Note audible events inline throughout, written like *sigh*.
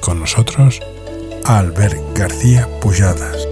Con nosotros a Albert García Pujadas.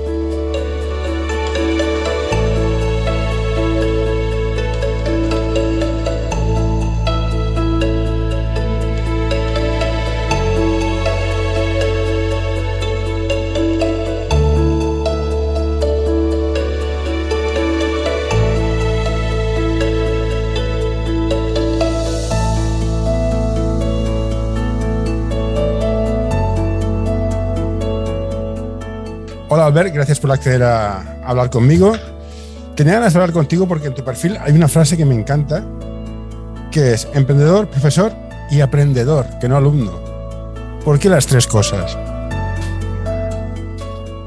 Albert, gracias por acceder a hablar conmigo. Tenía ganas de hablar contigo porque en tu perfil hay una frase que me encanta, que es emprendedor, profesor y aprendedor, que no alumno. ¿Por qué las tres cosas?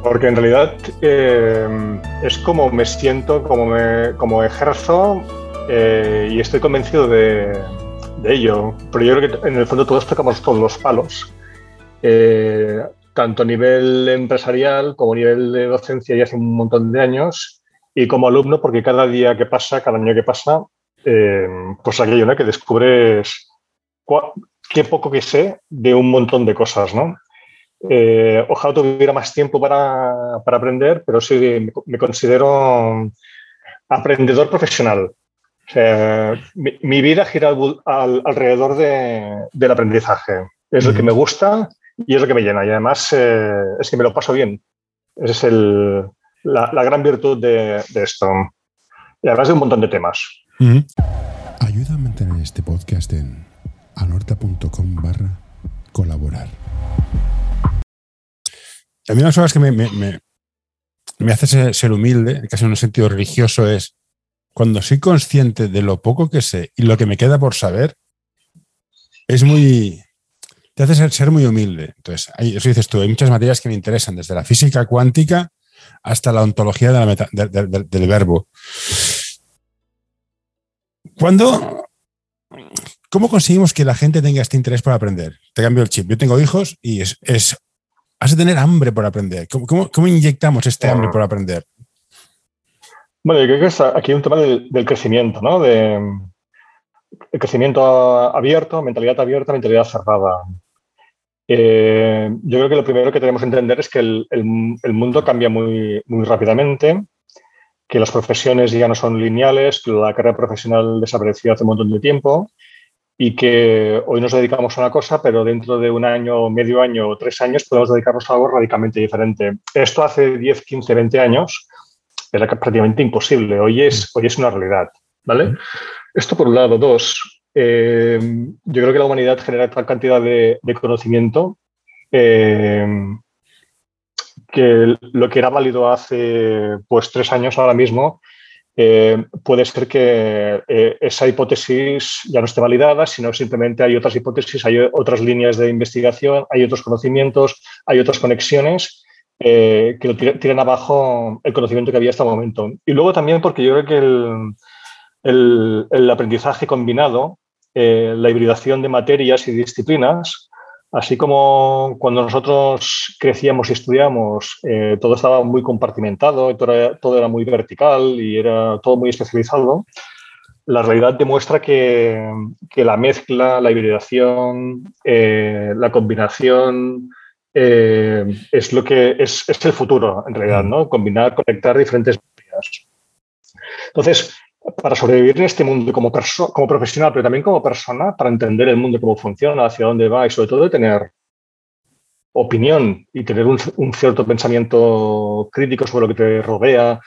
Porque en realidad eh, es como me siento, como, me, como ejerzo eh, y estoy convencido de, de, ello. Pero yo creo que en el fondo todos tocamos todos los palos. Eh, tanto a nivel empresarial como a nivel de docencia ya hace un montón de años y como alumno porque cada día que pasa, cada año que pasa, eh, pues aquello, ¿no? Que descubres qué poco que sé de un montón de cosas, ¿no? Eh, ojalá tuviera más tiempo para, para aprender, pero sí me, considero aprendedor profesional. O sea, mi, mi, vida gira al, alrededor de, del aprendizaje. Es lo que me gusta y es lo que me llena. Y además eh, es que me lo paso bien. Esa es el, la, la, gran virtud de, de, esto. Y además de un montón de temas. -huh. Ayuda a mantener este podcast en anorta.com barra colaborar. A mí una de las cosas que me, me, me, me hace ser, ser, humilde, casi en un sentido religioso, es cuando soy consciente de lo poco que sé y lo que me queda por saber, es muy, te hace ser, ser, muy humilde. Entonces, ahí, eso dices tú, hay muchas materias que me interesan, desde la física cuántica hasta la ontología de la del verbo. Cuando, ¿Cómo conseguimos que la gente tenga este interés por aprender? Te cambio el chip. Yo tengo hijos y es, es has de tener hambre por aprender. ¿Cómo, cómo, inyectamos este hambre por aprender? Bueno, yo creo que es aquí un tema del, del crecimiento, ¿no? De, el crecimiento abierto, mentalidad abierta, mentalidad cerrada. Eh, yo creo que lo primero que tenemos que entender es que el, el, el, mundo cambia muy, muy rápidamente, que las profesiones ya no son lineales, que la carrera profesional desapareció hace un montón de tiempo y que hoy nos dedicamos a una cosa, pero dentro de un año, medio año o tres años podemos dedicarnos a algo radicalmente diferente. Esto hace 10, 15, 20 años era prácticamente imposible. Hoy es, hoy es una realidad. ¿vale? Esto por un lado. Dos, eh, yo creo que la humanidad genera tal cantidad de, conocimiento eh, que lo que era válido hace pues tres años ahora mismo eh, puede ser que esa hipótesis ya no esté validada, sino simplemente hay otras hipótesis, hay otras líneas de investigación, hay otros conocimientos, hay otras conexiones que tiran abajo el conocimiento que había hasta el momento. Y luego también porque yo creo que el aprendizaje combinado, eh, la hibridación de materias y disciplinas, así como cuando nosotros crecíamos y estudiamos, eh, todo estaba muy compartimentado, todo era, todo era, muy vertical y era todo muy especializado, la realidad demuestra que, que la mezcla, la hibridación, eh, la combinación, es lo que es, es, el futuro, en realidad, ¿no? Combinar, conectar diferentes materias. Entonces, para sobrevivir en este mundo como, como profesional, pero también como persona, para entender el mundo, cómo funciona, hacia dónde va y sobre todo tener opinión y tener un, cierto pensamiento crítico sobre lo que te rodea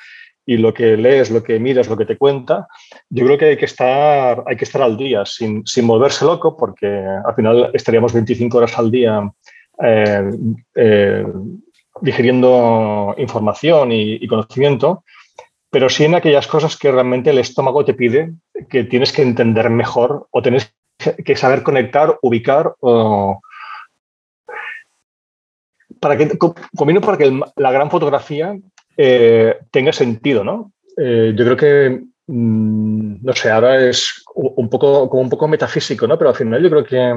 y lo que lees, lo que miras, lo que te cuenta, yo creo que hay que estar, hay que estar al día sin, sin volverse loco porque al final estaríamos 25 horas al día eh, eh, digiriendo información y conocimiento pero sí en aquellas cosas que realmente el estómago te pide que tienes que entender mejor o tienes que saber conectar, ubicar o para que para que la gran fotografía eh, tenga sentido, ¿no? Eh, yo creo que mmm, no sé, ahora es un poco como un poco metafísico, ¿no? Pero al final yo creo que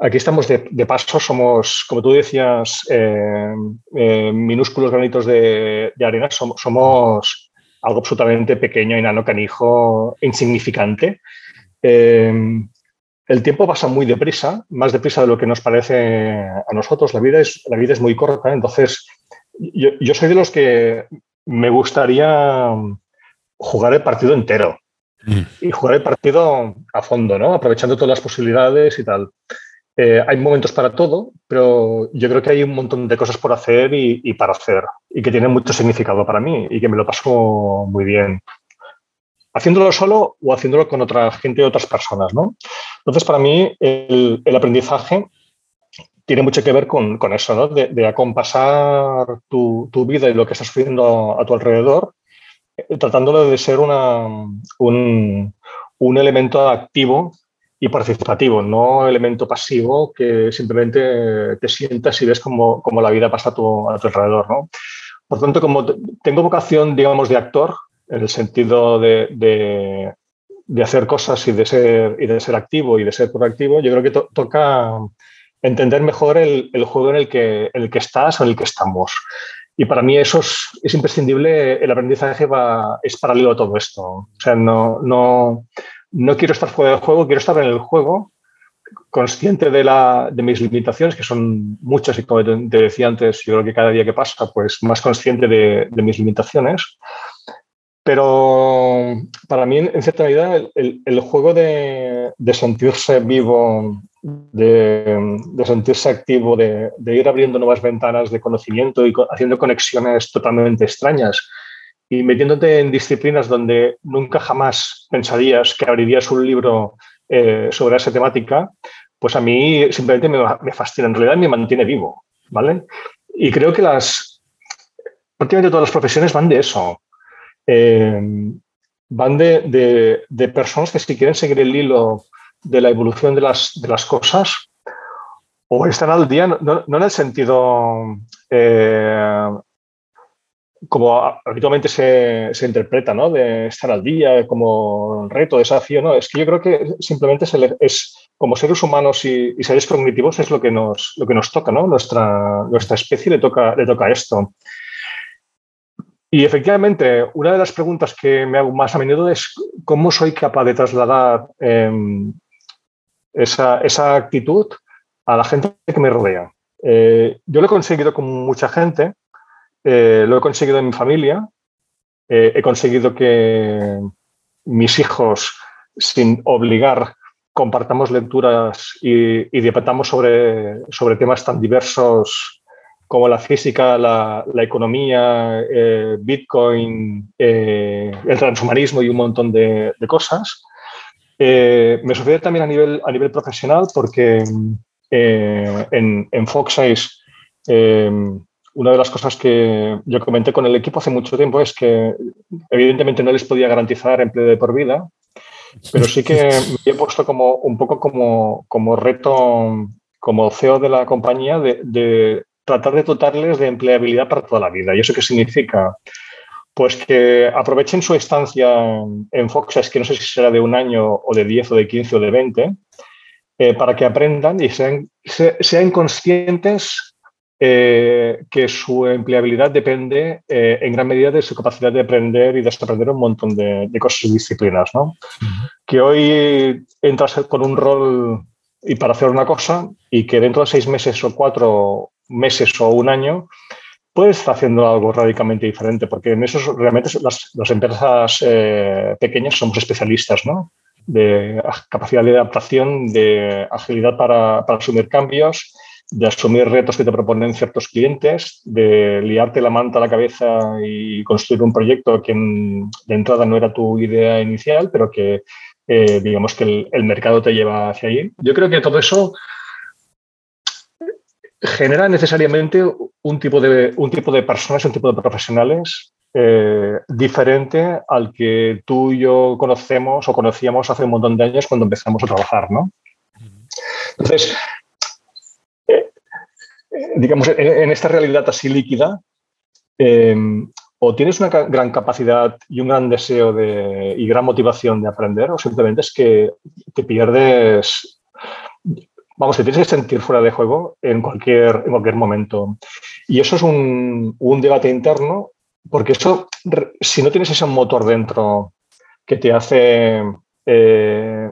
aquí estamos de, paso, somos, como tú decías, eh, minúsculos granitos de, arena, somos algo absolutamente pequeño, enano, canijo, insignificante. Eh, el tiempo pasa muy deprisa, más deprisa de lo que nos parece a nosotros. La vida es, la vida es muy corta, entonces yo, soy de los que me gustaría jugar el partido entero mm. y jugar el partido a fondo, ¿no? aprovechando todas las posibilidades y tal. Eh, hay momentos para todo, pero yo creo que hay un montón de cosas por hacer y, para hacer y que tienen mucho significado para mí y que me lo paso muy bien haciéndolo solo o haciéndolo con otra gente y otras personas. ¿no? Entonces, para mí, el, aprendizaje tiene mucho que ver con, eso, ¿no? de, acompasar tu, vida y lo que estás haciendo a tu alrededor, eh, tratándolo de ser un, elemento activo y participativo, no elemento pasivo que simplemente te sientas y ves cómo, la vida pasa a tu, alrededor. ¿no? Por tanto, como tengo vocación, digamos, de actor, en el sentido de, hacer cosas y de, ser, y de ser activo y de ser proactivo, yo creo que toca entender mejor el, juego en el, que, el que estás o en el que estamos. Y para mí eso es, imprescindible, el aprendizaje va, es paralelo a todo esto. O sea, no, no, no quiero estar fuera del juego, quiero estar en el juego, consciente de, la, de mis limitaciones, que son muchas y como te, decía antes, yo creo que cada día que pasa, pues más consciente de, de mis limitaciones. Pero para mí, en cierta medida, el, juego de, sentirse vivo, de, sentirse activo, de, ir abriendo nuevas ventanas de conocimiento y haciendo conexiones totalmente extrañas y metiéndote en disciplinas donde nunca jamás pensarías que abrirías un libro eh, sobre esa temática, pues a mí simplemente me, fascina. En realidad me mantiene vivo, ¿vale? Y creo que las prácticamente todas las profesiones van de eso. Eh, van de, personas que si quieren seguir el hilo de la evolución de las, de las cosas, o están al día, no, en el sentido eh, como habitualmente se, interpreta, ¿no? de estar al día como reto, desafío, no, es que yo creo que simplemente es, como seres humanos y, seres cognitivos es lo que nos, lo que nos toca, ¿no? nuestra, nuestra especie le toca, le toca esto. Y efectivamente, una de las preguntas que me hago más a menudo es cómo soy capaz de trasladar em, esa, actitud a la gente que me rodea. Eh, yo lo he conseguido con mucha gente, eh, lo he conseguido en mi familia, eh, he conseguido que mis hijos, sin obligar, compartamos lecturas y, y debatamos sobre, sobre temas tan diversos como la física, la, economía, eh, Bitcoin, el transhumanismo y un montón de, cosas. Me sucede también a nivel, a nivel profesional porque en, en Fox una de las cosas que yo comenté con el equipo hace mucho tiempo es que evidentemente no les podía garantizar empleo de por vida, pero sí que *laughs* me he puesto como un poco como, como reto como CEO de la compañía de, tratar de dotarles de empleabilidad para toda la vida. ¿Y eso qué significa? Pues que aprovechen su estancia en Fox, que no sé si será de un año o de 10 o de 15 o de 20, eh, para que aprendan y sean, sean conscientes eh, que su empleabilidad depende eh, en gran medida de su capacidad de aprender y desaprender un montón de, cosas y disciplinas. ¿no? Que hoy entras con un rol y para hacer una cosa y que dentro de seis meses o cuatro meses o un año, puedes estar haciendo algo radicalmente diferente, porque en eso realmente las, las empresas eh, pequeñas somos especialistas, ¿no? De capacidad de adaptación, de agilidad para, para, asumir cambios, de asumir retos que te proponen ciertos clientes, de liarte la manta a la cabeza y construir un proyecto que de entrada no era tu idea inicial, pero que eh, digamos que el, el mercado te lleva hacia ahí. Yo creo que todo eso genera necesariamente un tipo de, un tipo de personas, un tipo de profesionales eh, diferente al que tú y yo conocemos o conocíamos hace un montón de años cuando empezamos a trabajar, ¿no? Entonces, digamos, en, esta realidad así líquida, em, o tienes una gran capacidad y un gran deseo de, y gran motivación de aprender, o simplemente es que te pierdes vamos, te tienes que sentir fuera de juego en cualquier, en cualquier momento. Y eso es un, debate interno, porque eso, si no tienes ese motor dentro que te hace eh,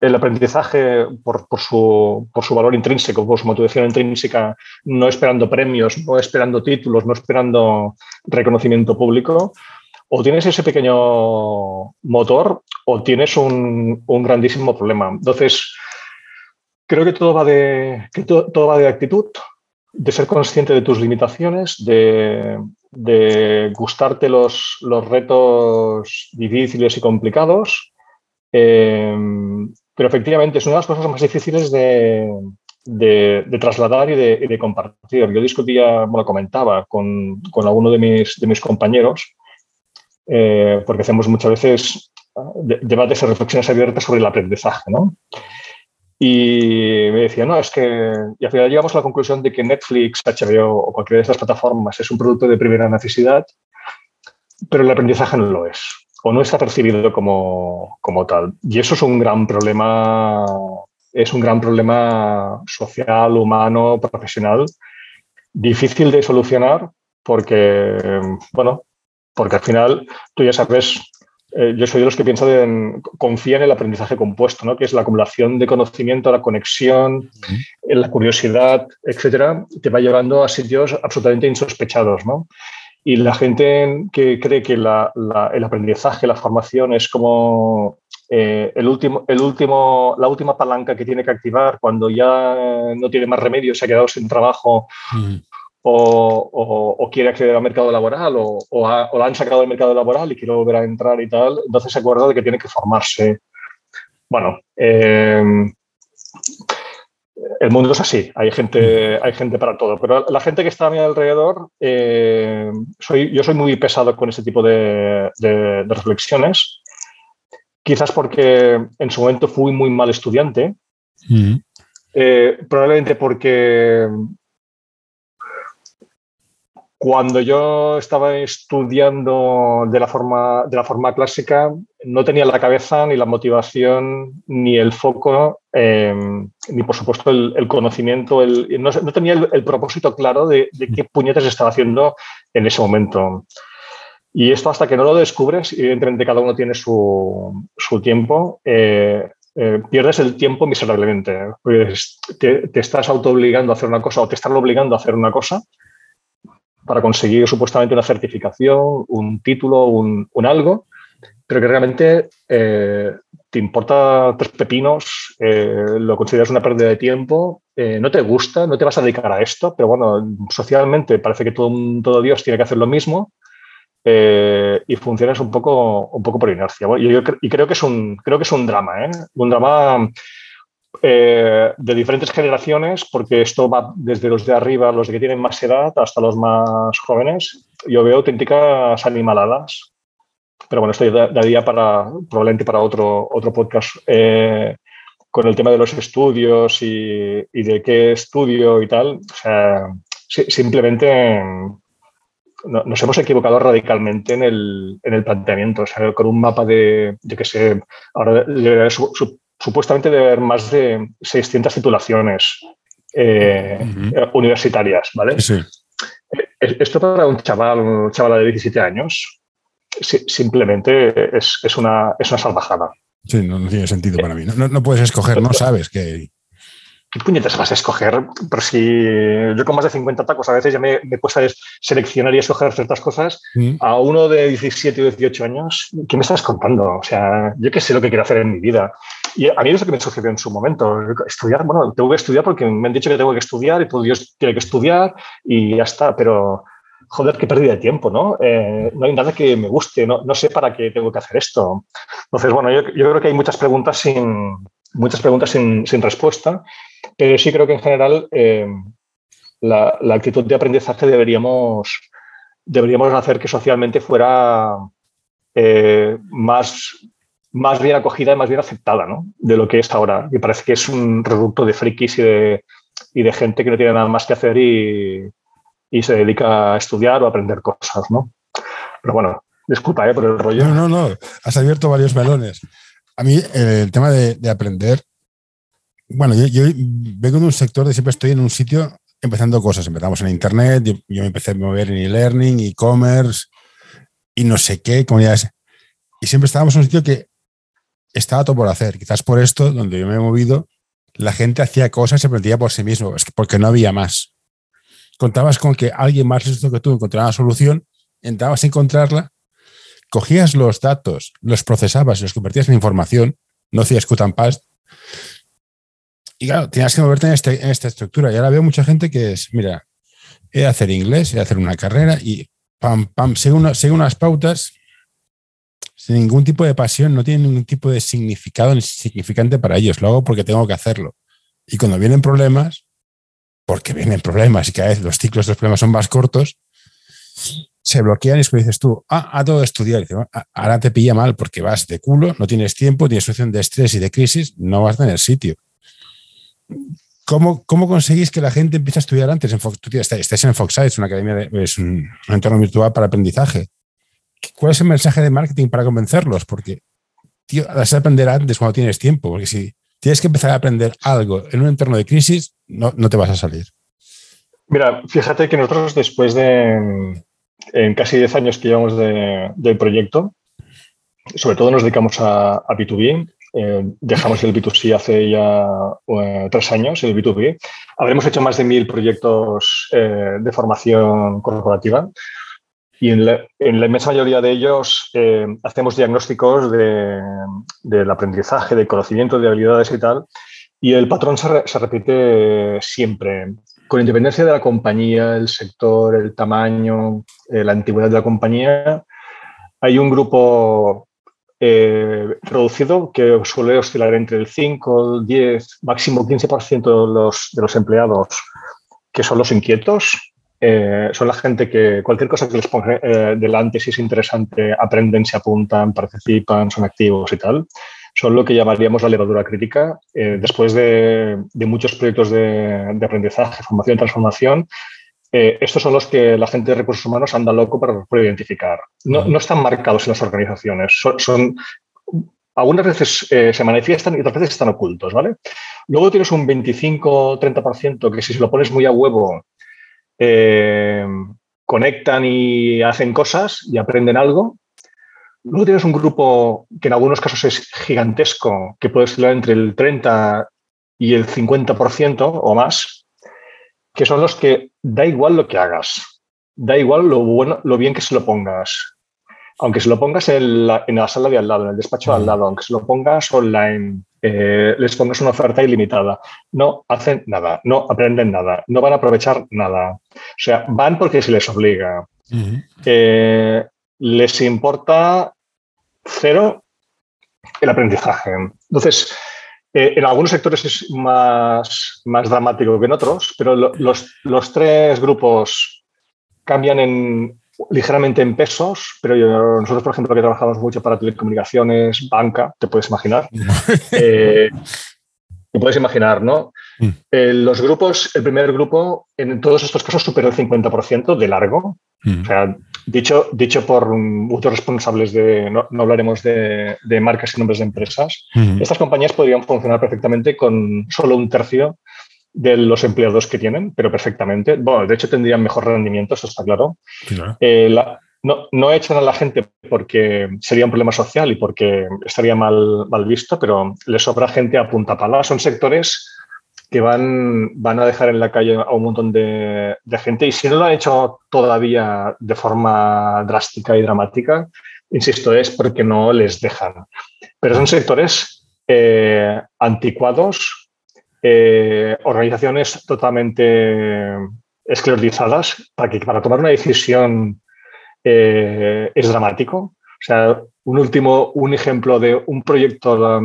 el aprendizaje por, su, valor intrínseco, por su motivación intrínseca, no esperando premios, no esperando títulos, no esperando reconocimiento público, o tienes ese pequeño motor o tienes un, grandísimo problema. Entonces, creo que todo va de, todo, va de actitud, de ser consciente de tus limitaciones, de, gustarte los, los, retos difíciles y complicados. Eh, pero efectivamente es una de las cosas más difíciles de, trasladar y de, compartir. Yo discutía, bueno, comentaba con, con alguno de mis, de mis compañeros, eh, porque hacemos muchas veces debates o reflexiones abiertas sobre el aprendizaje, ¿no? Y me decía, no, es que, y al final llegamos a la conclusión de que Netflix, HBO o cualquiera de estas plataformas es un producto de primera necesidad, pero el aprendizaje no lo es o no está percibido como, tal. Y eso es un gran problema, es un gran problema social, humano, profesional, difícil de solucionar porque, bueno, porque al final tú ya sabes, eh, yo soy de los que piensan en, confía en el aprendizaje compuesto, ¿no? que es la acumulación de conocimiento, la conexión, la curiosidad, etcétera, te va llevando a sitios absolutamente insospechados, ¿no? Y la gente que cree que el aprendizaje, la formación es como eh, el último, el último, la última palanca que tiene que activar cuando ya no tiene más remedio, se ha quedado sin trabajo o, quiere acceder al mercado laboral o, o, la han sacado del mercado laboral y quiere volver a entrar y tal, entonces se acuerda de que tiene que formarse. Bueno, eh, el mundo es así, hay gente, hay gente para todo, pero la gente que está a mi alrededor, eh, soy, yo soy muy pesado con ese tipo de, reflexiones, quizás porque en su momento fui muy mal estudiante, eh, probablemente porque cuando yo estaba estudiando de la, forma, de la forma clásica, no tenía la cabeza ni la motivación ni el foco, em, ni por supuesto el, conocimiento, el, no, tenía el, propósito claro de, qué puñetes estaba haciendo en ese momento. Y esto hasta que no lo descubres, evidentemente cada uno tiene su, tiempo, eh, eh, pierdes el tiempo miserablemente. Pues te, te estás autoobligando a hacer una cosa o te están obligando a hacer una cosa para conseguir supuestamente una certificación, un título, un, algo, pero que realmente eh, te importa tres pepinos, eh, lo consideras una pérdida de tiempo, eh, no te gusta, no te vas a dedicar a esto, pero bueno, socialmente parece que todo, todo Dios tiene que hacer lo mismo y funcionas un poco, un poco por inercia. y creo que es un, creo que es un drama, un drama eh, de diferentes generaciones, porque esto va desde los de arriba, los que tienen más edad, hasta los más jóvenes. Yo veo auténticas animaladas. Pero bueno, esto daría para, probablemente para otro, otro podcast eh, con el tema de los estudios y, de qué estudio y tal. O sea, simplemente nos hemos equivocado radicalmente en el, en el planteamiento. O sea, con un mapa de, de que se. Ahora su, supuestamente debe haber más de 600 titulaciones eh, universitarias, ¿vale? Sí. Eh, esto para un chaval, un chaval de 17 años, simplemente es, una, es una salvajada. Sí, no, tiene sentido para mí. No, no, puedes escoger, no sabes que ¿qué puñetas vas a escoger? Pero si yo con más de 50 tacos a veces ya me, me cuesta seleccionar y escoger ciertas cosas, mm. a uno de 17 o 18 años, ¿qué me estás contando? O sea, yo qué sé lo que quiero hacer en mi vida. Y a mí es lo que me sucedió en su momento. Estudiar, bueno, tengo que estudiar porque me han dicho que tengo que estudiar y todo Dios tiene que estudiar y ya está, pero joder, qué pérdida de tiempo, ¿no? Eh, no hay nada que me guste, no, no, sé para qué tengo que hacer esto. Entonces, bueno, yo, yo creo que hay muchas preguntas sin, muchas preguntas sin, sin respuesta pero sí creo que en general eh, la, actitud de aprendizaje deberíamos, deberíamos hacer que socialmente fuera eh, más, más bien acogida y más bien aceptada ¿no? de lo que es ahora. Y parece que es un reducto de frikis y de, y de gente que no tiene nada más que hacer y, y, se dedica a estudiar o aprender cosas. ¿no? Pero bueno, disculpa ¿eh? por el rollo. No, no, no. Has abierto varios melones. A mí el tema de aprender bueno, yo, vengo de un sector de siempre estoy en un sitio empezando cosas. Empezamos en Internet, yo, me empecé a mover en e-learning, e-commerce y no sé qué, comunidades. Y siempre estábamos en un sitio que estaba todo por hacer. Quizás por esto, donde yo me he movido, la gente hacía cosas se aprendía por sí mismo, es que porque no había más. Contabas con que alguien más listo que tú encontraba la solución, entrabas a encontrarla, cogías los datos, los procesabas y los convertías en información, no hacías cut and paste. Y claro, tenías que moverte en, este, esta estructura. Y ahora veo mucha gente que es, mira, he de hacer inglés, he de hacer una carrera y pam, pam, sigue, unas pautas sin ningún tipo de pasión, no tiene ningún tipo de significado ni significante para ellos. Lo hago porque tengo que hacerlo. Y cuando vienen problemas, porque vienen problemas y cada vez los ciclos de los problemas son más cortos, se bloquean y después dices tú, ah, a todo estudiar. Ah, ahora te pilla mal porque vas de culo, no tienes tiempo, tienes situación de estrés y de crisis, no vas a tener sitio. ¿Cómo, ¿Cómo conseguís que la gente empiece a estudiar antes? En Fox, tú en Fox es una academia, es un, entorno virtual para aprendizaje. ¿Cuál es el mensaje de marketing para convencerlos? Porque, tío, has de aprender antes cuando tienes tiempo, porque si tienes que empezar a aprender algo en un entorno de crisis, no, no te vas a salir. Mira, fíjate que nosotros después de en casi 10 años que llevamos de, del proyecto, sobre todo nos dedicamos a, a B2B, eh, dejamos el B2C hace ya eh, tres años, el B2B. Habremos hecho más de mil proyectos eh, de formación corporativa y en la, inmensa mayoría de ellos hacemos diagnósticos de, del aprendizaje, de conocimiento, de habilidades y tal. Y el patrón se, se repite siempre. Con independencia de la compañía, el sector, el tamaño, la antigüedad de la compañía, hay un grupo eh, reducido que suele oscilar entre el 5, el 10, máximo 15% de los, de los empleados que son los inquietos. Eh, son la gente que cualquier cosa que les ponga eh, delante, si es interesante, aprenden, se apuntan, participan, son activos y tal. Son lo que llamaríamos la levadura crítica. después de, de, muchos proyectos de, de aprendizaje, formación y transformación, eh, estos son los que la gente de recursos humanos anda loco para, identificar. No, no, están marcados en las organizaciones. Son, algunas veces eh, se manifiestan y otras veces están ocultos, ¿vale? Luego tienes un 25-30% que si se lo pones muy a huevo, eh, conectan y hacen cosas y aprenden algo. Luego tienes un grupo que en algunos casos es gigantesco, que puede estar entre el 30 y el 50% o más, que son los que da igual lo que hagas, da igual lo bueno, lo bien que se lo pongas. Aunque se lo pongas en la, sala de al lado, en el despacho de al lado, aunque se lo pongas online, eh, les pongas una oferta ilimitada, no hacen nada, no aprenden nada, no van a aprovechar nada. O sea, van porque se les obliga. Eh, les importa cero el aprendizaje. Entonces, eh, en algunos sectores es más, más dramático que en otros, pero los, los, tres grupos cambian en, ligeramente en pesos, pero nosotros, por ejemplo, que trabajamos mucho para telecomunicaciones, banca, te puedes imaginar. *laughs* eh, te puedes imaginar, ¿no? Mm. Eh, los grupos, el primer grupo, en todos estos casos supera el 50% de largo. Mm. O sea, Dicho, dicho por muchos responsables de, no, hablaremos de, marcas y nombres de empresas, estas compañías podrían funcionar perfectamente con solo un tercio de los empleados que tienen, pero perfectamente. Bueno, de hecho tendrían mejor rendimiento, eso está claro. Eh, no, no, echan a la gente porque sería un problema social y porque estaría mal, mal visto, pero les sobra gente a punta pala. Son sectores que van, van a dejar en la calle a un montón de, gente y si no lo han hecho todavía de forma drástica y dramática, insisto, es porque no les dejan. Pero son sectores eh, anticuados, eh, organizaciones totalmente esclerotizadas, para que para tomar una decisión eh, es dramático. O sea, un último, un ejemplo de un proyecto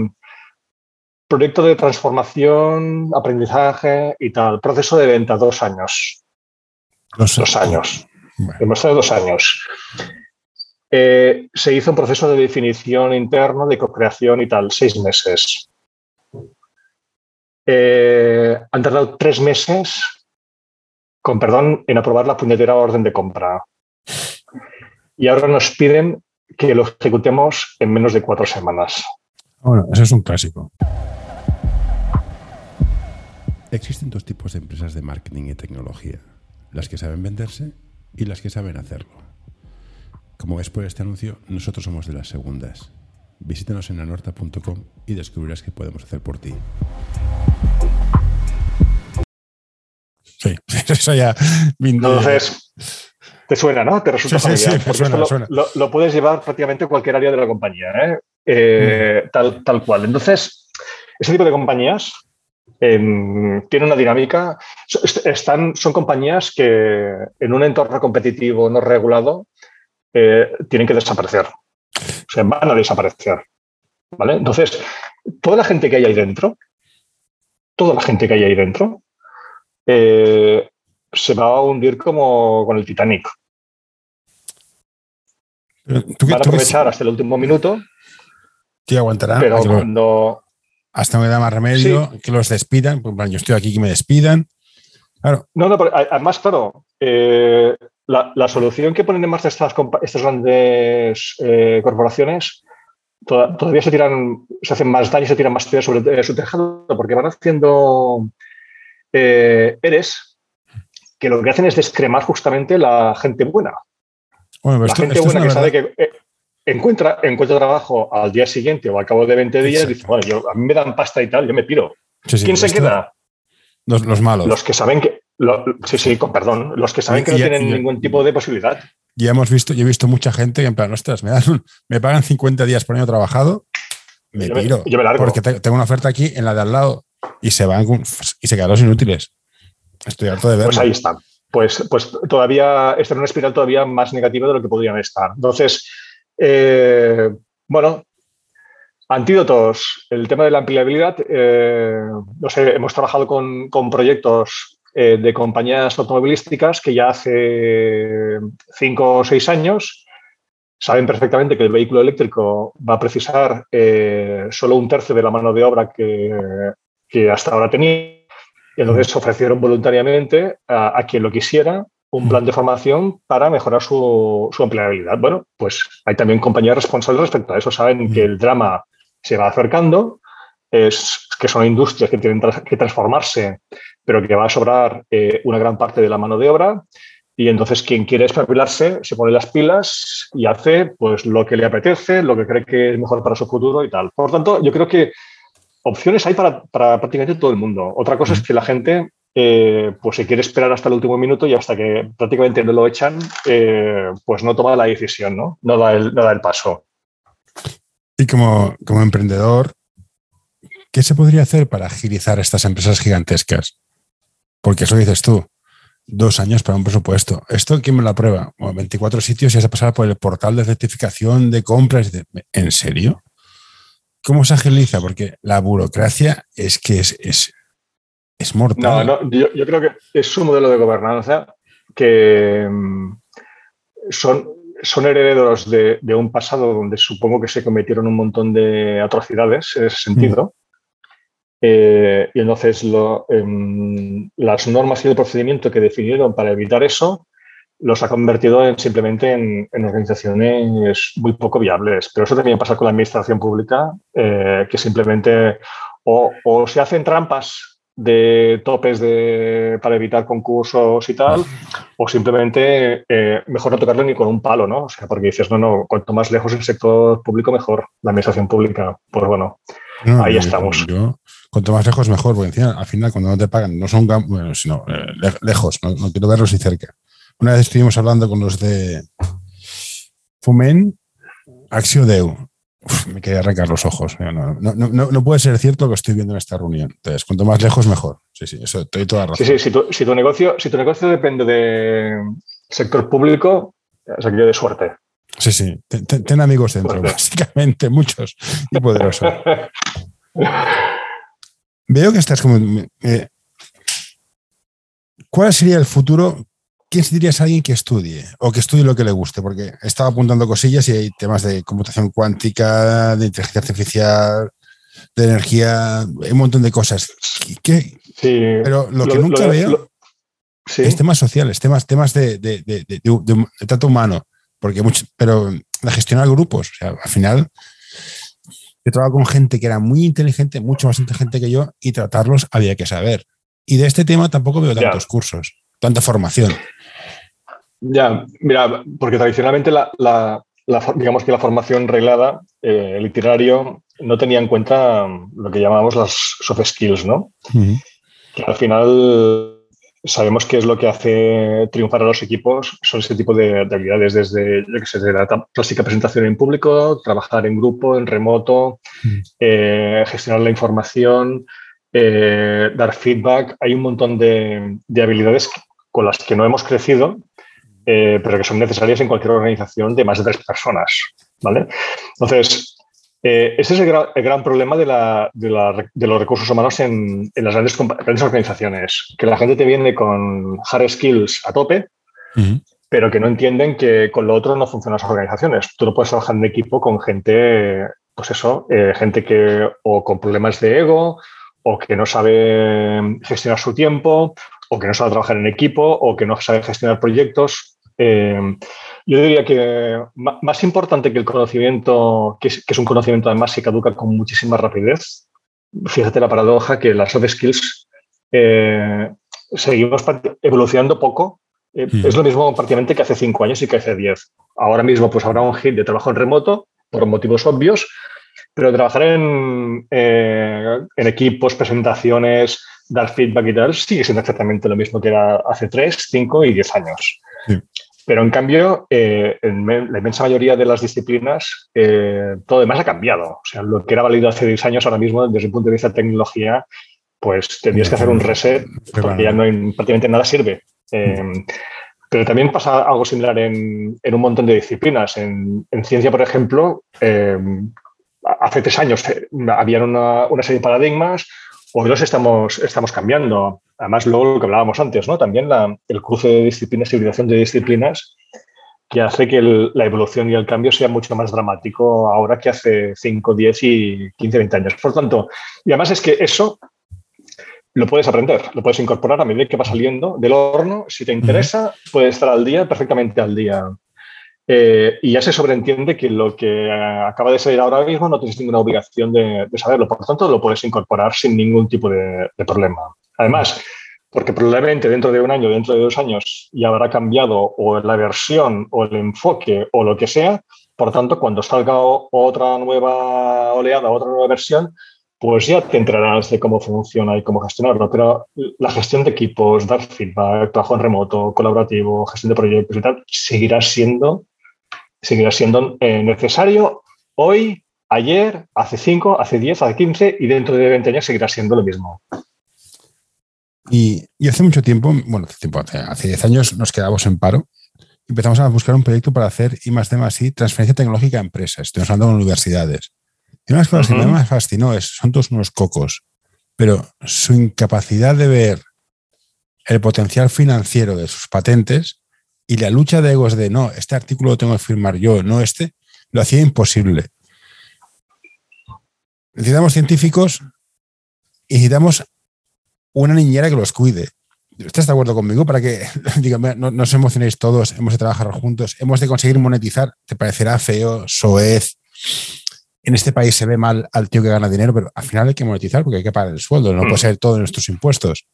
Proyecto de transformación, aprendizaje y tal. Proceso de venta, dos años. Dos, años. Hemos estado dos años. Eh, se hizo un proceso de definición interno, de co-creación y tal, seis meses. Eh, han tardado tres meses, con perdón, en aprobar la puñetera orden de compra. Y ahora nos piden que lo ejecutemos en menos de cuatro semanas. Bueno, eso es un clásico. Existen dos tipos de empresas de marketing y tecnología, las que saben venderse y las que saben hacerlo. Como ves por este anuncio, nosotros somos de las segundas. Visítanos en anorta.com y descubrirás qué podemos hacer por ti. Sí, *laughs* eso ya. Entonces, te suena, ¿no? Te resulta Sí, sí, familiar. sí, me Porque suena, esto me lo, suena. lo- lo puedes llevar prácticamente a cualquier área de la compañía, ¿eh? Eh, Mm. tal, tal cual. Entonces, ese tipo de compañías em, tienen una dinámica. Están, son compañías que en un entorno competitivo no regulado eh, tienen que desaparecer. O sea, van a desaparecer. ¿Vale? Entonces, toda la gente que hay ahí dentro, toda la gente que hay ahí dentro, eh, se va a hundir como con el Titanic. Pero ¿Tú qué, Van a aprovechar hasta el último minuto, tío, aguantarán? pero que cuando... hasta no me da más remedio, que los despidan. Pues, yo estoy aquí que me despidan. Claro, No, no, pero además, claro, eh, la, la solución que ponen en marcha estas, estas grandes eh, corporaciones toda- todavía se tiran, se hacen más daño, se tiran más piedras sobre eh, su tejado, porque van haciendo eres que lo que hacen es descremar justamente la gente buena. bueno, pero La esto, gente esto buena que sabe que encuentra, encuentra trabajo al día siguiente o al cabo de 20 días, Exacto. dice, bueno, yo, a mí me dan pasta y tal, yo me piro. Sí, sí, ¿Quién se queda? Los, los malos. Los que saben que. lo- sí, sí, con perdón. Los que saben que no tienen y- ningún tipo de posibilidad. Ya hemos visto, yo he visto mucha gente que en plan, ostras, me, dan un- me pagan 50 días por año trabajado, me Yo me- piro. yo me largo. Porque te- tengo una oferta aquí en la de al lado y se van y se quedan los inútiles. Estoy harto de verlo. Pues ahí están. Pues, pues todavía están en una espiral todavía más negativa de lo que podrían estar. Entonces, eh, bueno, antídotos. El tema de la empleabilidad. eh, no sé, hemos trabajado con, con proyectos eh, de compañías automovilísticas que ya hace cinco o seis años saben perfectamente que el vehículo eléctrico va a precisar solo un tercio de la mano de obra que, que hasta ahora tenía. Y entonces ofrecieron voluntariamente a, a quien lo quisiera un plan de formación para mejorar su, su empleabilidad. Bueno, pues hay también compañías responsables respecto a eso. Saben que el drama se va acercando, es que son industrias que tienen que transformarse, pero que va a sobrar eh, una gran parte de la mano de obra. Y entonces quien quiere espabilarse se pone las pilas y hace pues lo que le apetece, lo que cree que es mejor para su futuro y tal. Por tanto, yo creo que opciones hay para, para prácticamente todo el mundo. Otra cosa es que la gente eh, pues se quiere esperar hasta el último minuto y hasta que prácticamente no lo echan, eh, pues no toma la decisión, ¿no? No da el, no da el paso. Y como, como emprendedor, ¿qué se podría hacer para agilizar estas empresas gigantescas? Porque eso dices tú, dos años para un presupuesto. ¿Esto quién me lo aprueba? Bueno, 24 sitios y has de pasar por el portal de certificación de compras. ¿En serio? ¿Cómo se agiliza? Porque la burocracia es que es, es No, mortal. no, yo, yo creo que es su modelo de gobernanza que mm, son, son herederos de, de un pasado donde supongo que se cometieron un montón de atrocidades en ese sentido. Eh, y entonces lo, em, las normas y el procedimiento que definieron para evitar eso los ha convertido en, simplemente en, en organizaciones muy poco viables. Pero eso también pasa con la administración pública, eh, que simplemente o, o se hacen trampas de topes de, para evitar concursos y tal, o simplemente eh, mejor no tocarlo ni con un palo, ¿no? O sea, porque dices, no, no, cuanto más lejos el sector público, mejor la administración pública. Pues bueno, No, ahí yo- estamos. Yo, cuanto más lejos, mejor, porque encima, al final, cuando no te pagan, no son bueno, sino eh, le- lejos, no, no quiero verlos ni cerca. Una vez estuvimos hablando con los de Fumen, Axio Deu. Uf, me quería arrancar los ojos. No, no, no, no- puede ser cierto lo que estoy viendo en esta reunión. Entonces, cuanto más lejos, mejor. Sí, sí, eso, estoy toda razón. Sí, sí, si tu, si tu negocio, si tu negocio depende del sector público, es aquello de suerte. Sí, sí. Ten, amigos dentro, Fuerte. básicamente, *laughs* muchos y poderosos. *laughs* Veo que estás como. eh, ¿Cuál sería el futuro? ¿Quién dirías a alguien que estudie o que estudie lo que le guste? Porque estaba apuntando cosillas y hay temas de computación cuántica, de inteligencia artificial, de energía, hay un montón de cosas. ¿Qué? Sí, Pero lo que nunca veo lo- sí. es temas sociales, temas, temas de, de, de, de- trato humano, porque mucho, pero de gestionar grupos. O sea, al final, yo trabajo con gente que era muy inteligente, mucho más inteligente que yo, y tratarlos había que saber. Y de este tema tampoco veo Ya. tantos cursos, tanta formación. Ya, mira, porque tradicionalmente la, la- digamos que la formación reglada, eh, el itinerario, no tenía en cuenta lo que llamamos las soft skills, ¿no? Que al final sabemos que es lo que hace triunfar a los equipos, son ese tipo de, habilidades, desde, la clásica presentación en público, trabajar en grupo, en remoto, eh, gestionar la información, eh, dar feedback. Hay un montón de, habilidades con las que no hemos crecido, eh, pero que son necesarias en cualquier organización de más de tres personas. ¿vale? Entonces, eh, ese es el gran, problema de, los recursos humanos en, las grandes, organizaciones, que la gente te viene con hard skills a tope, pero que no entienden que con lo otro no funcionan las organizaciones. Tú no puedes trabajar en equipo con gente, pues eso, eh, gente que o con problemas de ego, o que no sabe gestionar su tiempo, o que no sabe trabajar en equipo, o que no sabe gestionar proyectos. Eh, yo diría que más importante que el conocimiento, que es, un conocimiento además que caduca con muchísima rapidez, fíjate la paradoja que las soft skills eh, seguimos evolucionando poco. Eh, hmm. Es lo mismo prácticamente que hace cinco años y que hace diez. Ahora mismo pues habrá un hit de trabajo en remoto por motivos obvios, pero trabajar en, en equipos, presentaciones, dar feedback y tal, sigue siendo exactamente lo mismo que era hace tres, cinco y diez años. Pero en cambio, eh, en la inmensa mayoría de las disciplinas, eh, todo demás ha cambiado. O sea, lo que era válido hace 10 años, ahora mismo, desde el punto de vista de tecnología, pues tendrías que hacer un reset porque ya no hay, prácticamente nada sirve. Eh, pero también pasa algo similar en, un montón de disciplinas. En, ciencia, por ejemplo, hace tres años había una, una, serie de paradigmas, hoy los estamos, estamos cambiando. Además, luego lo que hablábamos antes, ¿no? También el cruce de disciplinas, hibridación de disciplinas, que hace que la evolución y el cambio sea mucho más dramático ahora que hace 5, 10 y 15, 20 años. Por tanto, y además es que eso lo puedes aprender, lo puedes incorporar a medida que va saliendo del horno. Si te interesa, puedes estar al día, perfectamente al día. Eh, y ya se sobreentiende que lo que acaba de salir ahora mismo no tienes ninguna obligación de, saberlo. Por lo tanto, lo puedes incorporar sin ningún tipo de problema. Además, porque probablemente dentro de un año, dentro de dos años, ya habrá cambiado o la versión o el enfoque o lo que sea. Por tanto, cuando salga otra nueva oleada, otra nueva versión, pues ya te enterarás de cómo funciona y cómo gestionarlo. Pero la gestión de equipos, dar feedback, trabajo en remoto, colaborativo, gestión de proyectos y tal, seguirá siendo, seguirá siendo eh, necesario hoy, ayer, hace 5, hace 10, hace 15 y dentro de 20 años seguirá siendo lo mismo. Y, hace mucho tiempo, bueno, hace, tiempo, hace 10 años nos quedamos en paro. Empezamos a buscar un proyecto para hacer I más D más I, transferencia tecnológica a empresas. Estamos hablando de universidades. Y una de las cosas que más me fascinó es, son todos unos cocos, pero su incapacidad de ver el potencial financiero de sus patentes y la lucha de egos de no, este artículo lo tengo que firmar yo, no este, lo hacía imposible. Necesitamos científicos y necesitamos una niñera que los cuide. ¿Estás de acuerdo conmigo? Para que *laughs* digamos, no, nos emocionéis todos, hemos de trabajar juntos, hemos de conseguir monetizar. Te parecerá feo, soez. En este país se ve mal al tío que gana dinero, pero al final hay que monetizar porque hay que pagar el sueldo, no puede ser todo en nuestros impuestos.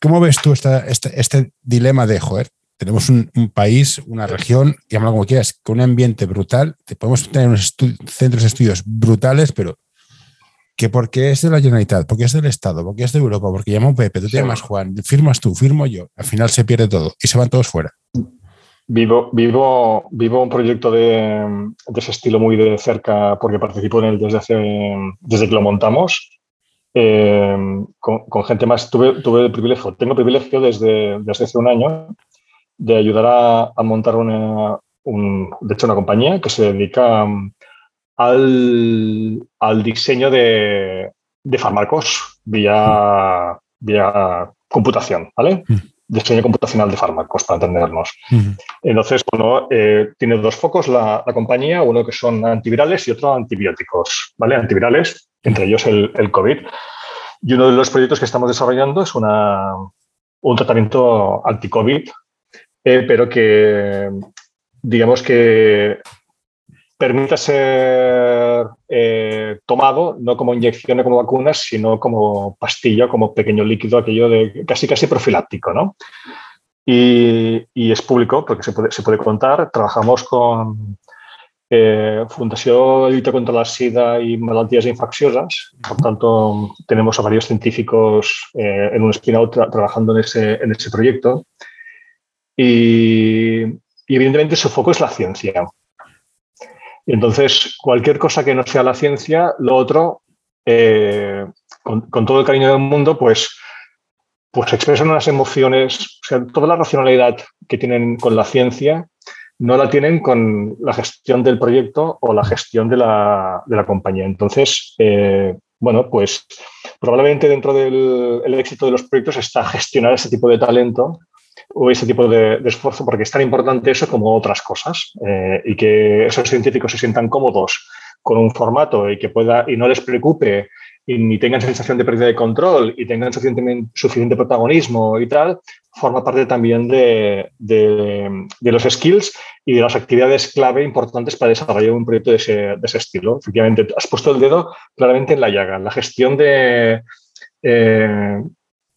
¿Cómo ves tú este, este, dilema de, joder, tenemos un, país, una región, llámalo como quieras, con un ambiente brutal, podemos tener unos centros de estudios brutales, pero que porque es de la Generalitat, porque es del Estado, porque es de Europa, porque llama un Pepe, tú te llamas Juan, firmas tú, firmo yo, al final se pierde todo y se van todos fuera. Vivo, vivo, vivo un proyecto de, ese estilo muy de cerca porque participo en él desde, hace, desde que lo montamos. Eh, con, gente más, tuve, tuve el privilegio, tengo privilegio desde, desde hace un año de ayudar a, montar una, de hecho, una compañía que se dedica a al, diseño de, de fármacos vía, vía computación, ¿vale? Mm. Diseño computacional de fármacos, para entendernos. Mm. Entonces, bueno, eh, tiene dos focos la, compañía, uno que son antivirales y otro antibióticos, ¿vale? Antivirales, entre ellos el, el COVID. Y uno de los proyectos que estamos desarrollando es una, un tratamiento anti-COVID, eh, pero que digamos que permita ser eh, tomado no como inyección o como vacunas, sino como pastilla, como pequeño líquido, aquello de casi casi profiláctico, ¿no? Y, es público porque se puede, se puede contar. Trabajamos con, eh, Fundació Lluita contra la SIDA y malalties infecciosas. Por tanto, tenemos a varios científicos eh, en un spin-out tra trabajando en ese, en ese proyecto. Y, evidentemente su foco es la ciencia. Entonces, cualquier cosa que no sea la ciencia, lo otro, eh, con, con, todo el cariño del mundo, pues, pues expresan unas emociones, o sea, toda la racionalidad que tienen con la ciencia no la tienen con la gestión del proyecto o la gestión de la, de la compañía. Entonces, eh, bueno, pues probablemente dentro del el éxito de los proyectos está gestionar ese tipo de talento o ese tipo de, esfuerzo, porque es tan importante eso como otras cosas eh, y que esos científicos se sientan cómodos con un formato y que pueda y no les preocupe y ni tengan sensación de pérdida de control y tengan suficiente, suficiente protagonismo y tal, forma parte también de, de, de, los skills y de las actividades clave importantes para desarrollar un proyecto de ese, de ese estilo. Efectivamente, has puesto el dedo claramente en la llaga. La gestión de eh,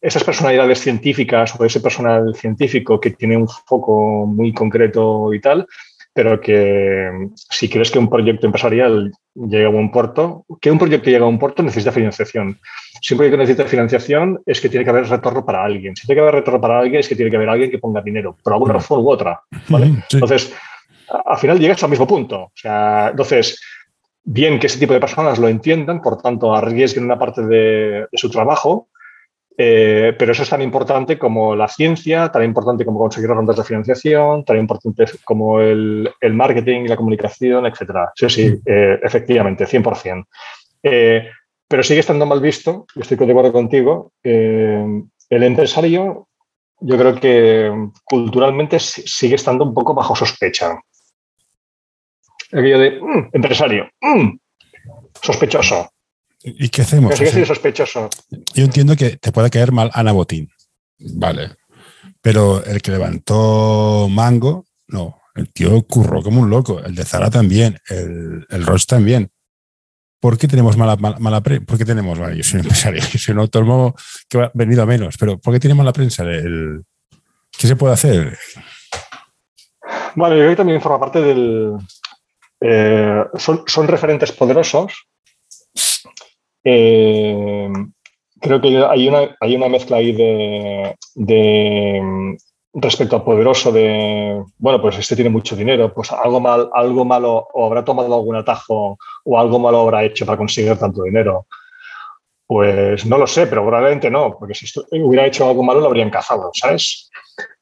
esas personalidades científicas o ese personal científico que tiene un foco muy concreto y tal, pero que si quieres que un proyecto empresarial llegue a un puerto, que un proyecto llegue a un puerto necesita financiación. Si un proyecto necesita financiación es que tiene que haber retorno para alguien. Si tiene que haber retorno para alguien es que tiene que haber alguien que ponga dinero, por alguna razón u otra. ¿vale? Sí. Entonces, al final llegas al mismo punto. O sea, entonces, bien que ese tipo de personas lo entiendan, por tanto, arriesguen una parte de, de su trabajo, eh, pero eso es tan importante como la ciencia, tan importante como conseguir rondas de financiación, tan importante como el, el marketing y la comunicación, etc. Sí, sí, eh, efectivamente, 100%. Eh, pero sigue estando mal visto, y estoy de acuerdo contigo, el empresario yo creo que culturalmente sigue estando un poco bajo sospecha. Aquello de mmm, empresario, mmm, sospechoso. ¿Y qué hacemos? Sigue siendo sospechoso. Yo entiendo que te puede caer mal Ana Botín. Vale. Pero el que levantó Mango, no. El tío curró como un loco. El de Zara también. El, el Roche también. ¿Por qué tenemos mala, mala, mala prensa? ¿Por qué tenemos? Bueno, yo soy un *laughs* empresario, yo soy un autónomo que ha venido a menos, pero ¿por qué tiene mala prensa? El, ¿Qué se puede hacer? Bueno, yo creo que también forma parte del. Eh, son, son referentes poderosos eh, creo que hay una, hay una mezcla ahí de, de, respecto al poderoso de, bueno, pues este tiene mucho dinero, pues algo, mal, algo malo o habrá tomado algún atajo o algo malo habrá hecho para conseguir tanto dinero. Pues no lo sé, pero probablemente no, porque si hubiera hecho algo malo lo habrían cazado, ¿sabes?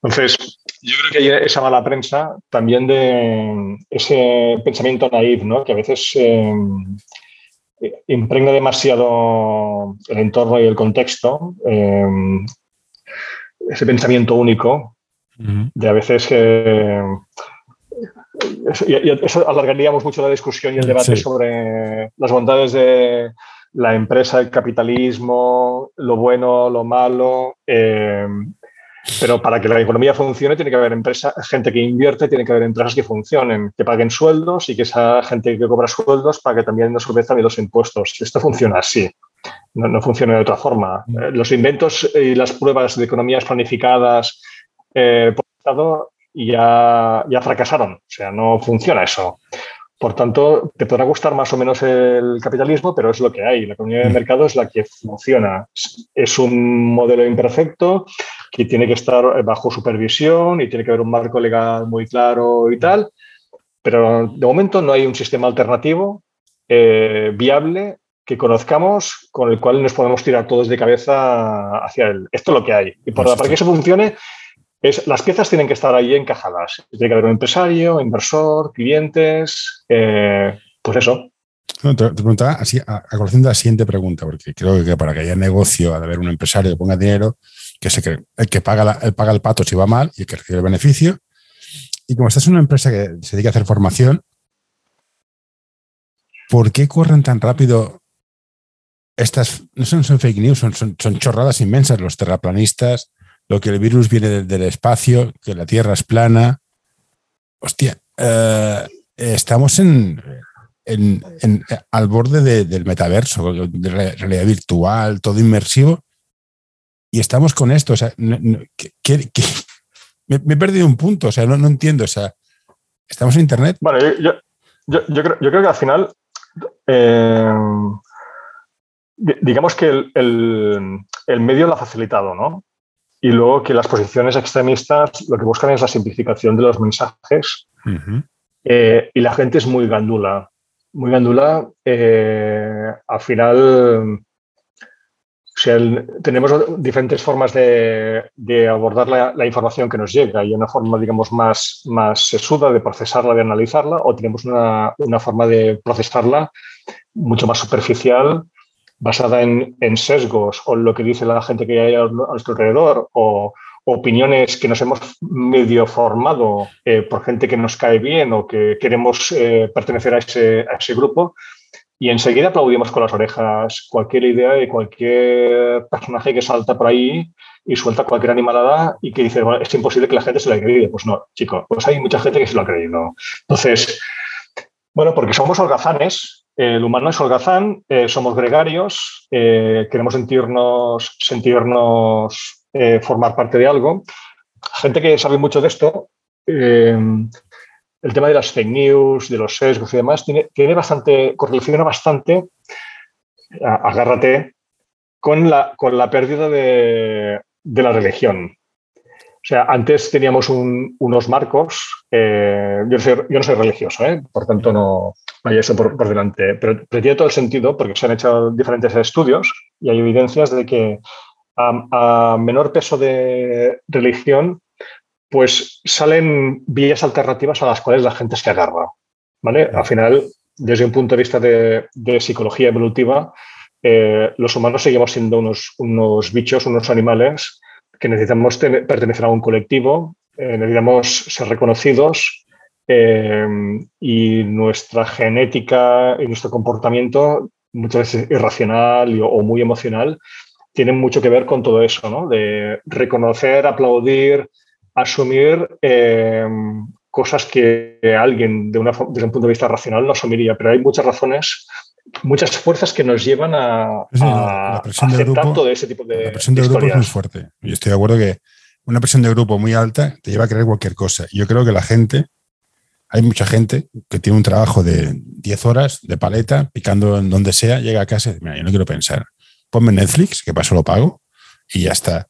Entonces, yo creo que hay esa mala prensa también de ese pensamiento naif, ¿no? Que a veces... Eh, impregna demasiado el entorno y el contexto, eh, ese pensamiento único, uh -huh. de a veces que... Eso, eso, alargaríamos mucho la discusión y el debate sí. sobre las bondades de la empresa, el capitalismo, lo bueno, lo malo. Eh, pero para que la economía funcione tiene que haber empresa, gente que invierte, tiene que haber empresas que funcionen, que paguen sueldos y que esa gente que cobra sueldos pague también a su vez también los impuestos. Esto funciona así, no, no funciona de otra forma. Eh, los inventos y las pruebas de economías planificadas eh, por el Estado ya, ya fracasaron, o sea, no funciona eso. Por tanto, te podrá gustar más o menos el capitalismo, pero es lo que hay. La economía de mercado es la que funciona. Es un modelo imperfecto que tiene que estar bajo supervisión y tiene que haber un marco legal muy claro y tal. Pero de momento no hay un sistema alternativo eh, viable que conozcamos con el cual nos podemos tirar todos de cabeza hacia él. Esto es lo que hay. Y por, para que eso funcione, es, las piezas tienen que estar ahí encajadas. Tiene que haber un empresario, inversor, clientes, eh, pues eso. No, te, te, preguntaba así, a, a colación de la siguiente pregunta, porque creo que para que haya negocio ha de haber un empresario que ponga dinero, que se que el que paga, la, el paga el pato si va mal y el que recibe el beneficio. Y como estás en una empresa que se dedica a hacer formación, ¿por qué corren tan rápido estas, no son, son fake news, son, son, son chorradas inmensas, los terraplanistas, lo que el virus viene del, espacio, que la Tierra es plana. Hostia, eh, estamos en, en, en, al borde de, del metaverso, de realidad virtual, todo inmersivo, y estamos con esto. O sea, no, no, que, que, *laughs* me, me, he perdido un punto, o sea, no, no, entiendo. O sea, estamos en Internet. Bueno, yo, yo, creo, que al final, eh, digamos que el, medio lo ha facilitado, ¿no? Y luego que las posiciones extremistas lo que buscan es la simplificación de los mensajes eh, y la gente es muy gandula. Muy gandula, eh, al final tenemos diferentes formas de, abordar la, información que nos llega. Hay una forma, digamos, más, más sesuda de procesarla, de analizarla, o tenemos una, forma de procesarla mucho más superficial, basada en, sesgos o en lo que dice la gente que hay a nuestro alrededor, o opiniones que nos hemos medio formado eh, por gente que nos cae bien o que queremos eh, pertenecer a ese, a ese grupo y enseguida aplaudimos con las orejas cualquier idea de cualquier personaje que salta por ahí y suelta cualquier animalada y que dice, bueno, es imposible que la gente se haya creído. Pues no, chicos, pues hay mucha gente que se lo ha creído. Entonces, bueno, porque somos holgazanes, el humano es holgazán, eh, somos gregarios, eh, queremos sentirnos, sentirnos eh, formar parte de algo. Gente que sabe mucho de esto el tema de las fake news, de los sesgos y demás, tiene, tiene bastante, correlaciona bastante, agárrate, con la, con la pérdida de, la religión. O sea, antes teníamos unos marcos, yo, no soy religioso, ¿eh? por tanto no, hay eso por, delante, pero, tiene todo el sentido porque se han hecho diferentes estudios y hay evidencias de que a menor peso de religión, pues salen vías alternativas a las cuales la gente se agarra. ¿vale? Al final, desde un punto de vista de, psicología evolutiva, eh, los humanos seguimos siendo unos, unos, bichos, unos animales que necesitamos pertenecer a un colectivo, eh, necesitamos ser reconocidos eh, y nuestra genética y nuestro comportamiento, muchas veces irracional o muy emocional, tienen mucho que ver con todo eso, ¿no? de reconocer, aplaudir, asumir eh, cosas que alguien de una, desde un punto de vista racional no asumiría, pero hay muchas razones, muchas fuerzas que nos llevan a, la presión de grupo, todo ese tipo de La presión de, grupo es muy fuerte. Yo estoy de acuerdo que una presión de grupo muy alta te lleva a creer cualquier cosa. Yo creo que la gente, hay mucha gente que tiene un trabajo de 10 horas de paleta, picando en donde sea, llega a casa y dice, mira, yo no quiero pensar. Ponme Netflix, que paso lo pago, y ya está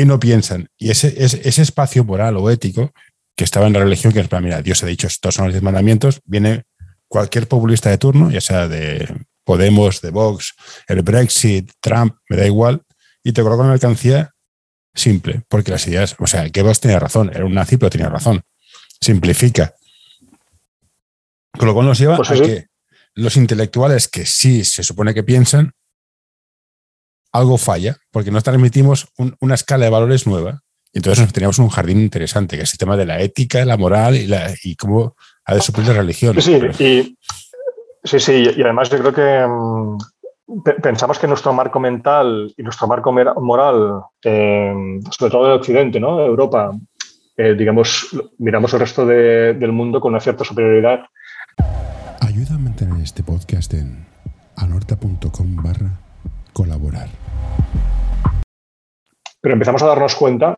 y no piensan. Y ese, ese, espacio moral o ético que estaba en la religión, que es para, mira, Dios ha dicho, estos son los diez mandamientos, viene cualquier populista de turno, ya sea de Podemos, de Vox, el Brexit, Trump, me da igual, y te coloca una mercancía simple, porque las ideas, o sea, que Vox tenía razón, era un nazi, pero tenía razón. Simplifica. Con lo cual nos lleva pues a que los intelectuales que sí se supone que piensan, algo falla, porque no transmitimos una escala de valores nueva. Y entonces teníamos un jardín interesante, que es el tema de la ética, la moral y, la, y cómo ha de suplir la religión. Sí, sí, y, sí, sí, y además yo creo que mm, pensamos que nuestro marco mental y nuestro marco moral, eh, sobre todo de Occidente, ¿no? Europa, eh, digamos, miramos el resto del mundo con una cierta superioridad. Ayuda a mantener este podcast en anorta.com barra colaborar. Pero empezamos a darnos cuenta,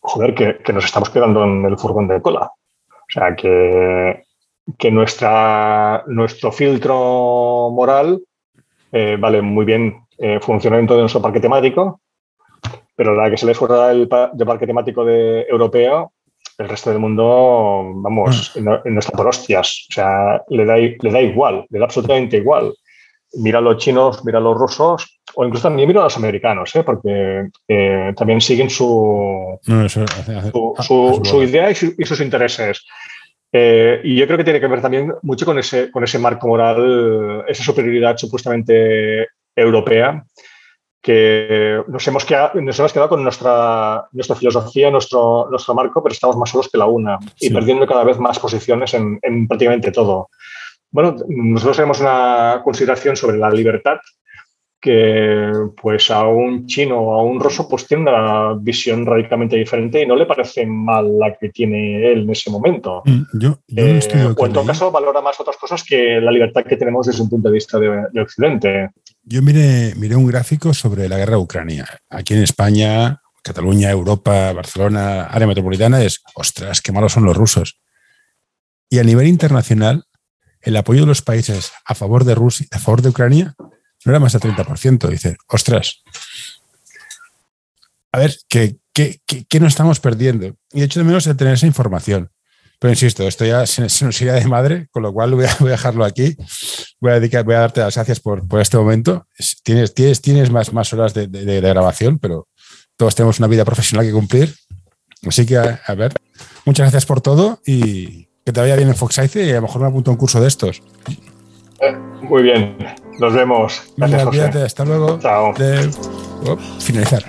joder, que, nos estamos quedando en el furgón de cola. O sea, que, que nuestra, nuestro filtro moral eh, vale muy bien eh, funcionamiento de nuestro parque temático, pero la que se le fuera del, parque temático de, europeo, el resto del mundo, vamos, mm. no, está por hostias. O sea, le da, le da igual, le da absolutamente igual mira a los chinos, mira a los rusos, o incluso también mira a los americanos, ¿eh? porque eh, también siguen su, su, idea y, sus intereses. Eh, y yo creo que tiene que ver también mucho con ese, con ese marco moral, esa superioridad supuestamente europea, que nos hemos quedado, nos hemos quedado con nuestra, nuestra filosofía, nuestro, nuestro marco, pero estamos más solos que la una y perdiendo cada vez más posiciones en, en prácticamente todo. Bueno, nosotros tenemos una consideración sobre la libertad que pues a un chino o a un ruso pues tiene una visión radicalmente diferente y no le parece mal la que tiene él en ese momento. Mm, yo, eh, o en todo caso valora más otras cosas que la libertad que tenemos desde un punto de vista de, Occidente. Yo miré, miré un gráfico sobre la guerra de Ucrania. Aquí en España, Cataluña, Europa, Barcelona, área metropolitana es, ostras, qué malos son los rusos. Y a nivel internacional, el apoyo de los países a favor de Rusia, a favor de Ucrania, no era más del 30%. Dice, ostras, a ver, ¿qué, qué, qué, nos estamos perdiendo? Y de hecho, de menos de tener esa información. Pero insisto, esto ya se, nos iría de madre, con lo cual *laughs* voy a, dejarlo aquí. Voy a, dedicar, voy a darte las gracias por, por este momento. Tienes, tienes, tienes más, más horas de, de, grabación, pero todos tenemos una vida profesional que cumplir. Así que, a, ver, muchas gracias por todo y que te vaya bien en y a lo mejor me apunto a un curso de estos. Eh, muy bien, nos vemos. Gracias, Venga, hasta luego. Chao. De, oh, finalizar.